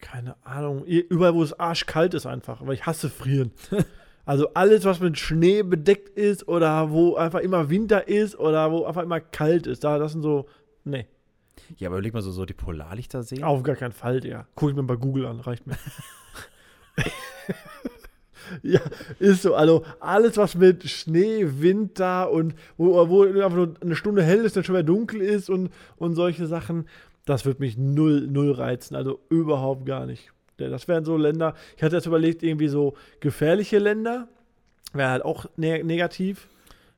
keine Ahnung. Überall, wo es arschkalt ist einfach. Aber ich hasse frieren. (laughs) Also alles, was mit Schnee bedeckt ist oder wo einfach immer Winter ist oder wo einfach immer kalt ist. Da, das sind so. Nee, Ja, aber überleg mal so, so die Polarlichter sehen. auf gar keinen Fall, ja. Guck ich mir bei Google an, reicht mir. (laughs) Ja, ist so. Also alles, was mit Schnee, Winter und wo, wo einfach nur eine Stunde hell ist, dann schon wieder dunkel ist und, und solche Sachen, das wird mich null, null reizen. Also überhaupt gar nicht. Das wären so Länder, ich hatte jetzt überlegt, irgendwie so gefährliche Länder, wäre halt auch ne negativ.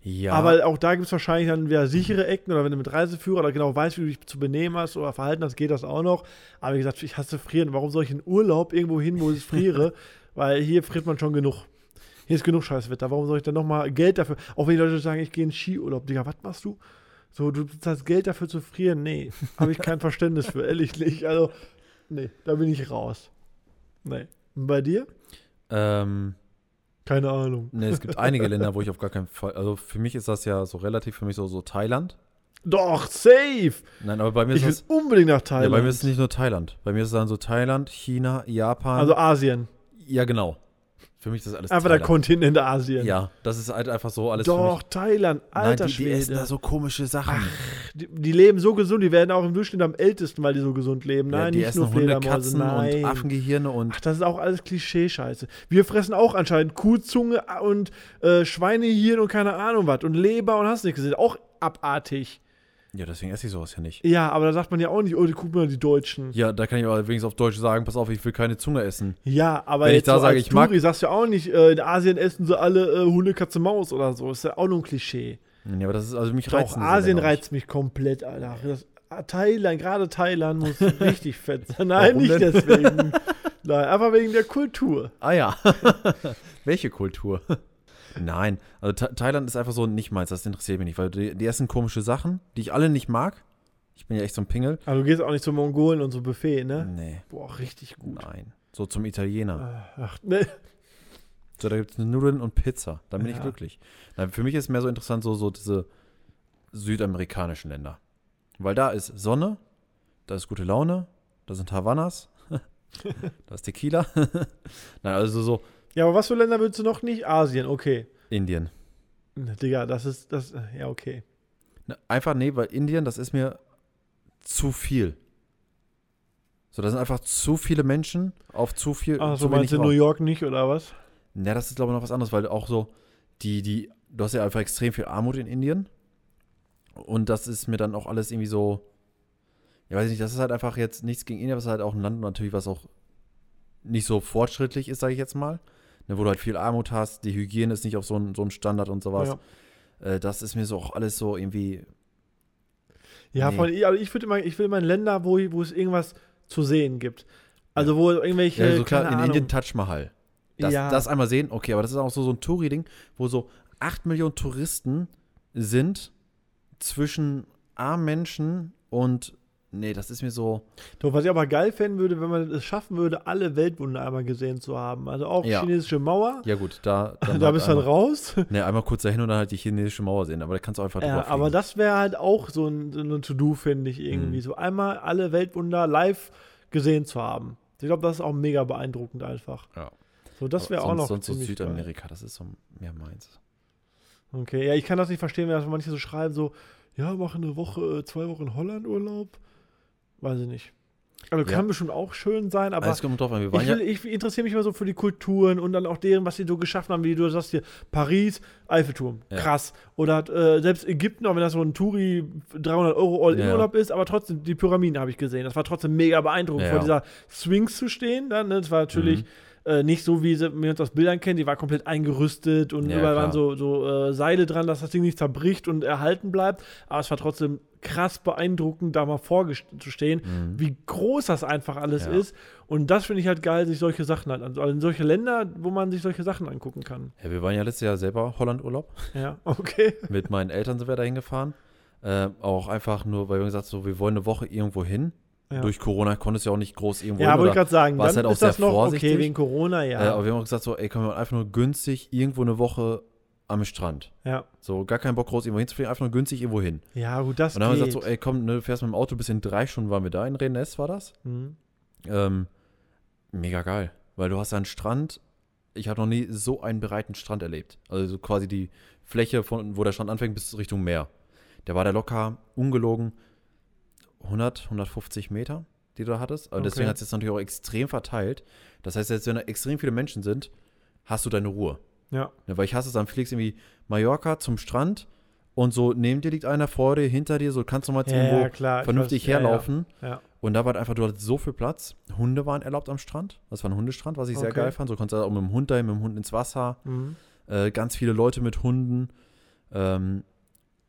Ja. Aber auch da gibt es wahrscheinlich dann wieder sichere Ecken oder wenn du mit Reiseführer oder genau weißt, wie du dich zu benehmen hast oder verhalten hast, geht das auch noch. Aber wie gesagt, ich hasse frieren. Warum soll ich in Urlaub irgendwo hin, wo ich friere? (laughs) Weil hier friert man schon genug. Hier ist genug Scheißwetter. Warum soll ich dann nochmal Geld dafür? Auch wenn die Leute sagen, ich gehe in Skiurlaub. Digga, was machst du? So, du zahlst Geld dafür zu frieren? Nee, habe ich kein Verständnis für, ehrlich nicht. Also, nee, da bin ich raus. Nee. Und bei dir? ähm, Keine Ahnung. ne, es gibt einige (laughs) Länder, wo ich auf gar keinen Fall. Also für mich ist das ja so relativ für mich so, so Thailand. Doch, safe! Nein, aber bei mir Ich ist das. unbedingt nach Ja, Thailand. bei mir ist es nicht nur Thailand. Bei mir ist es dann so Thailand, China, Japan. also Asien. ja, genau. Für mich ist das alles Einfach der. Kontinent Asien. Ja, das ist halt einfach so alles Doch. Thailand, Nein, alter die, die Schwede. essen da so komische Sachen. die, die leben so gesund, die werden auch im Durchschnitt am ältesten, weil die so gesund leben. ja, Nein, die nicht essen nur Hunde, Katzen nein. und Affengehirne und Ach, das ist auch alles Klischee-Scheiße. Wir fressen auch anscheinend Kuhzunge und äh, Schweinehirn und keine Ahnung was. Und Leber und hast nicht gesehen. Auch abartig. Ja, deswegen esse ich sowas ja nicht. Ja, aber da sagt man ja auch nicht, oh, die guck mal, die Deutschen. Ja, da kann ich aber wenigstens auf Deutsch sagen, pass auf, ich will keine Zunge essen. Ja, aber Wenn ich jetzt da so sage, ich mag- Touri sagst du ja auch nicht, äh, in Asien essen sie alle äh, Hunde, Katze, Maus oder so. Ist ja auch nur ein Klischee. Ja, aber das ist, also mich diese Asien reizt mich komplett, Alter. Das, Thailand, gerade Thailand muss (laughs) richtig fett sein. Nein, Warum nicht denn? deswegen. (laughs) Nein, einfach wegen der Kultur. Ah ja. (laughs) Welche Kultur? Nein, also Tha Thailand ist einfach so nicht meins, das interessiert mich nicht, weil die, die essen komische Sachen, die ich alle nicht mag. Ich bin ja echt so ein Pingel. Aber du gehst auch nicht zu Mongolen und so Buffet, ne? Nee, Boah, richtig gut. nein. So zum Italiener. Ach, ne. So, da gibt es Nudeln und Pizza. Dann bin ich Ja. glücklich. Nein, für mich ist mehr so interessant, so, so diese südamerikanischen Länder. Weil da ist Sonne, da ist gute Laune, da sind Havannas, (laughs) da ist Tequila. (laughs) Nein, also so Ja, aber was für Länder willst du noch nicht? Asien, okay. Indien. Digga, das ist, das, ja, okay. Einfach, nee, weil Indien, das ist mir zu viel. So, da sind einfach zu viele Menschen auf zu viel. Ach so, meinst du. New York nicht, oder was? Ja, das ist, glaube ich, noch was anderes, weil auch so, die, die, du hast ja einfach extrem viel Armut in Indien. Und das ist mir dann auch alles irgendwie so, ja, weiß ich nicht, das ist halt einfach jetzt nichts gegen Indien, aber es ist halt auch ein Land natürlich, was auch nicht so fortschrittlich ist, sage ich jetzt mal. Ne, wo du halt viel Armut hast, die Hygiene ist nicht auf so einem so Standard und sowas. Ja. Äh, das ist mir so auch alles so irgendwie, Ja, Nee. von, also ich würde immer, ich will immer in Länder, wo, wo es irgendwas zu sehen gibt. Also wo irgendwelche. ja, so klar, in Ahnung, Indien Taj Mahal. Das, Ja. das einmal sehen, okay, aber das ist auch so, so ein Touri-Ding, wo so 8 Millionen Touristen sind zwischen armen Menschen und, nee, das ist mir so, Doch, was ich aber geil fänden würde, wenn man es schaffen würde, alle Weltwunder einmal gesehen zu haben. Also auch Ja. chinesische Mauer. ja gut, da, (laughs) da halt bist du dann raus. Ne, einmal kurz dahin und dann halt die chinesische Mauer sehen, aber da kannst du einfach Ja, drüber aber das wäre halt auch so ein, so ein To-Do, finde ich irgendwie. Mhm. So einmal alle Weltwunder live gesehen zu haben. Ich glaube, das ist auch mega beeindruckend einfach. Ja. So, das wäre auch noch Sonst so geil. Südamerika, das ist so mehr meins. Okay, ja, ich kann das nicht verstehen, wenn das manche so schreiben, so, ja, mache eine Woche, äh, zwei Wochen Holland Urlaub. Weiß ich nicht. Also Ja. kann bestimmt auch schön sein, aber an, ich, ja, will, ich interessiere mich immer so für die Kulturen und dann auch deren, was sie so geschaffen haben, wie du sagst hier, Paris, Eiffelturm, Ja. krass. Oder äh, selbst Ägypten, auch wenn das so ein Touri 300 Euro All-In-Urlaub ist, aber trotzdem, die Pyramiden habe ich gesehen. Das war trotzdem mega beeindruckend, Ja. vor dieser Sphinx zu stehen. Dann, ne? Das war natürlich Mhm. Äh, nicht so, wie wir uns aus Bildern kennen, die war komplett eingerüstet und Ja, überall klar. waren so, so äh, Seile dran, dass das Ding nicht zerbricht und erhalten bleibt. Aber es war trotzdem krass beeindruckend, da mal vorzustehen, Mhm. wie groß das einfach alles Ja. ist. Und das finde ich halt geil, sich solche Sachen halt, also in solche Länder, wo man sich solche Sachen angucken kann. ja, wir waren ja letztes Jahr selber Holland-Urlaub. Ja, (laughs) okay. Mit meinen Eltern sind wir dahin gefahren. Äh, auch einfach nur, weil wir gesagt haben, so, wir wollen eine Woche irgendwo hin. Ja. Durch Corona konntest du ja auch nicht groß irgendwo Ja, wollte ich gerade sagen, dann halt auch ist das sehr noch vorsichtig. okay wegen Corona, Äh, ja. aber wir haben auch gesagt, so, ey, komm, wir einfach nur günstig irgendwo eine Woche am Strand. ja. So, gar keinen Bock groß irgendwo hinzufliegen, einfach nur günstig irgendwo hin. ja, gut, das Und dann haben wir geht. gesagt, so, ey, komm, ne, du fährst mit dem Auto bis in drei Stunden waren wir da. In Rennes war das. Mhm. Ähm, mega geil. Weil du hast da einen Strand. Ich habe noch nie so einen breiten Strand erlebt. Also so quasi die Fläche, von, wo der Strand anfängt, bis Richtung Meer. Der war da locker, ungelogen, 100, 150 Meter, die du da hattest. Und deswegen Okay. hat es jetzt natürlich auch extrem verteilt. Das heißt, jetzt, wenn da extrem viele Menschen sind, hast du deine Ruhe. Ja. Ja, weil ich hasse es, dann fliegst du irgendwie Mallorca zum Strand und so neben dir liegt einer, vor dir, hinter dir, so kannst du mal Ja, irgendwo ja, klar. vernünftig weiß, herlaufen. Ja. Und da war halt einfach, du hattest so viel Platz. Hunde waren erlaubt am Strand. Das war ein Hundestrand, was ich sehr Okay. geil fand. So konntest du auch mit dem Hund dahin, mit dem Hund ins Wasser. Mhm. Äh, ganz viele Leute mit Hunden. Ähm,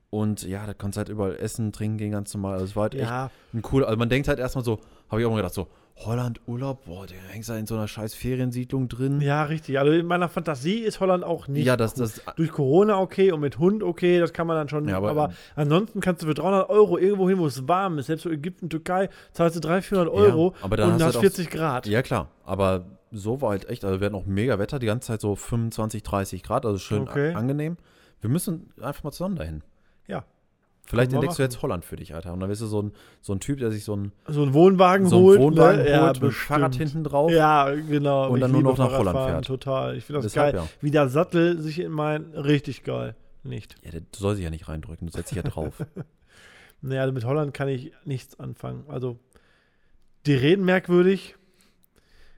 und ja, da konntest du halt überall essen, trinken gehen, ganz normal. Also es war halt ja, echt ein cool. Also man denkt halt erstmal so, habe ich auch mal gedacht, so, Holland, Urlaub, boah, der hängst da in so einer scheiß Feriensiedlung drin. ja, richtig. Also in meiner Fantasie ist Holland auch nicht. ja das, gut. das, durch Corona okay und mit Hund okay, das kann man dann schon. Ja, aber aber, ähm, ansonsten kannst du für 300 Euro irgendwo hin, wo es warm ist. Selbst für Ägypten, Türkei, zahlst du 300, 400 Euro aber dann und hast du hast halt auch- 40 Grad. Ja, klar. Aber so war halt echt, also wir hatten auch mega Wetter, die ganze Zeit so 25, 30 Grad, also schön Okay. angenehm. Wir müssen einfach mal zusammen dahin. Ja. Vielleicht entdeckst du jetzt Holland für dich, Alter. Und dann bist du so ein, so ein Typ, der sich so ein, So ein Wohnwagen so holt. einen Wohnwagen ne? ja, holt mit Fahrrad hinten drauf. Ja, genau. Und dann nur noch nach Holland Fahrradfahren, fährt. Total. Ich finde das Deshalb, geil. ja. Wie der Sattel sich in mein. Richtig geil. Nicht. Ja, der soll sich ja nicht reindrücken, du setzt dich ja drauf. (laughs) Naja, also mit Holland kann ich nichts anfangen. Also, die reden merkwürdig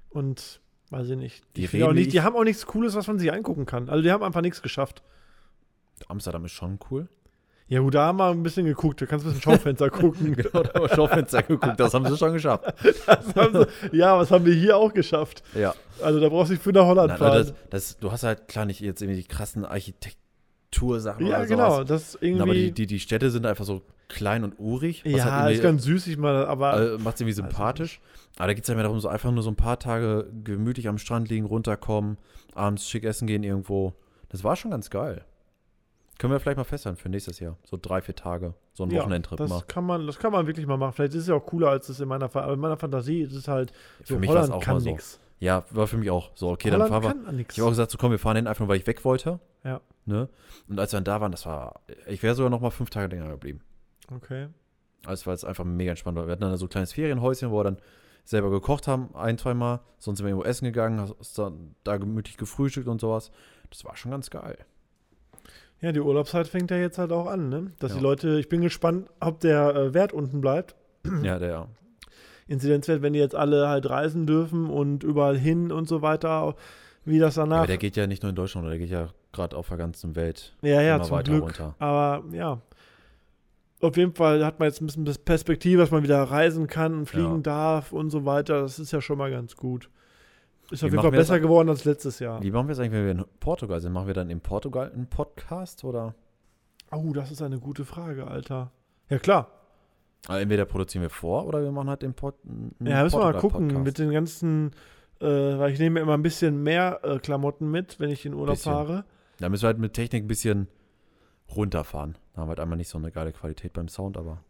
und weiß ich nicht. Die Ich reden nicht, die haben auch nichts Cooles, was man sich angucken kann. Also, die haben einfach nichts geschafft. Amsterdam ist schon cool. Ja, gut, da haben wir ein bisschen geguckt. Da kannst du ein bisschen Schaufenster (laughs) gucken. Genau, da haben wir Schaufenster geguckt, das haben sie schon geschafft. (laughs) Sie, ja, was haben wir hier auch geschafft? Ja. Also, da brauchst du nicht für nach Holland Nein, fahren. also das, das, du hast halt klar nicht jetzt irgendwie die krassen Architektursachen ja, oder genau. sowas. Das Na, Aber die, irgendwie. die, die Städte sind einfach so klein und urig. ja, halt ist irgendwie- ganz süß, ich mal, aber. äh, macht es irgendwie sympathisch. Aber da geht es ja mehr darum, so einfach nur so ein paar Tage gemütlich am Strand liegen, runterkommen, abends schick essen gehen irgendwo. Das war schon ganz geil. Können wir vielleicht mal festhalten für nächstes Jahr. So drei, vier Tage. So ein ja, Wochenendtrip mal. das kann man, das kann man wirklich mal machen. Vielleicht ist es ja auch cooler, als es in meiner, aber in meiner Fantasie ist es halt Für so, mich war es Holland auch kann mal so. nix. Ja, war für mich auch so. Okay, Holland dann fahren wir. Ich habe auch gesagt, so komm, wir fahren hin einfach nur, weil ich weg wollte. Ja. Ne? Und als wir dann da waren, das war. Ich wäre sogar noch mal fünf Tage länger geblieben. Okay. Also es war jetzt einfach mega entspannt. Wir hatten dann so ein kleines Ferienhäuschen, wo wir dann selber gekocht haben, ein, zwei Mal. Sonst sind wir irgendwo essen gegangen, hast dann da gemütlich gefrühstückt und sowas. Das war schon ganz geil. Ja, die Urlaubszeit fängt ja jetzt halt auch an, ne? Dass Ja. die Leute, ich bin gespannt, ob der äh, Wert unten bleibt. ja, der. Inzidenzwert, wenn die jetzt alle halt reisen dürfen und überall hin und so weiter, wie das Ja, danach. aber der geht ja nicht nur in Deutschland, der geht ja gerade auf der ganzen Welt ja, ja, zum Glück. runter. Aber ja. Auf jeden Fall hat man jetzt ein bisschen Perspektive, dass man wieder reisen kann und fliegen Ja. darf und so weiter. Das ist ja schon mal ganz gut. Ist auf jeden Fall besser geworden als letztes Jahr. Wie machen wir es eigentlich, wenn wir in Portugal sind? Machen wir dann in Portugal einen Podcast oder? Oh, das ist eine gute Frage, Alter. Ja, klar. Also entweder produzieren wir vor oder wir machen halt den Pod Ja, müssen wir mal gucken Portugal-Podcast. mit den ganzen, äh, weil ich nehme immer ein bisschen mehr äh, Klamotten mit, wenn ich in Urlaub Bisschen. fahre. Da müssen wir halt mit Technik ein bisschen runterfahren. Da haben wir halt einmal nicht so eine geile Qualität beim Sound, aber.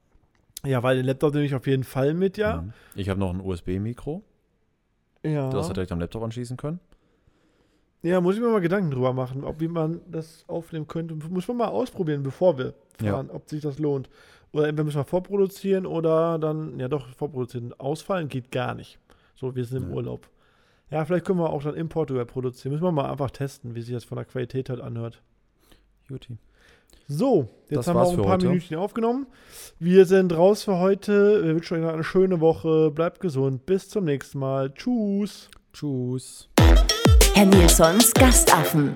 Ja, weil den Laptop nehme ich auf jeden Fall mit, ja. Mhm. Ich habe noch ein USB-Mikro, Ja. das wir direkt am Laptop anschließen können. Ja, muss ich mir mal Gedanken drüber machen, ob wie man das aufnehmen könnte. Muss man mal ausprobieren, bevor wir Ja. fahren, ob sich das lohnt. Oder entweder müssen wir vorproduzieren oder dann, ja doch, vorproduzieren. Ausfallen geht gar nicht. So, wir sind im Ja. Urlaub. Ja, vielleicht können wir auch dann in Portugal produzieren. Müssen wir mal einfach testen, wie sich das von der Qualität halt anhört. Juti. So, jetzt Das haben wir auch ein paar heute. Minütchen aufgenommen. Wir sind raus für heute. Wir wünschen euch noch eine schöne Woche. Bleibt gesund. Bis zum nächsten Mal. Tschüss. Tschüss. Herr Nilsons Gastaffen.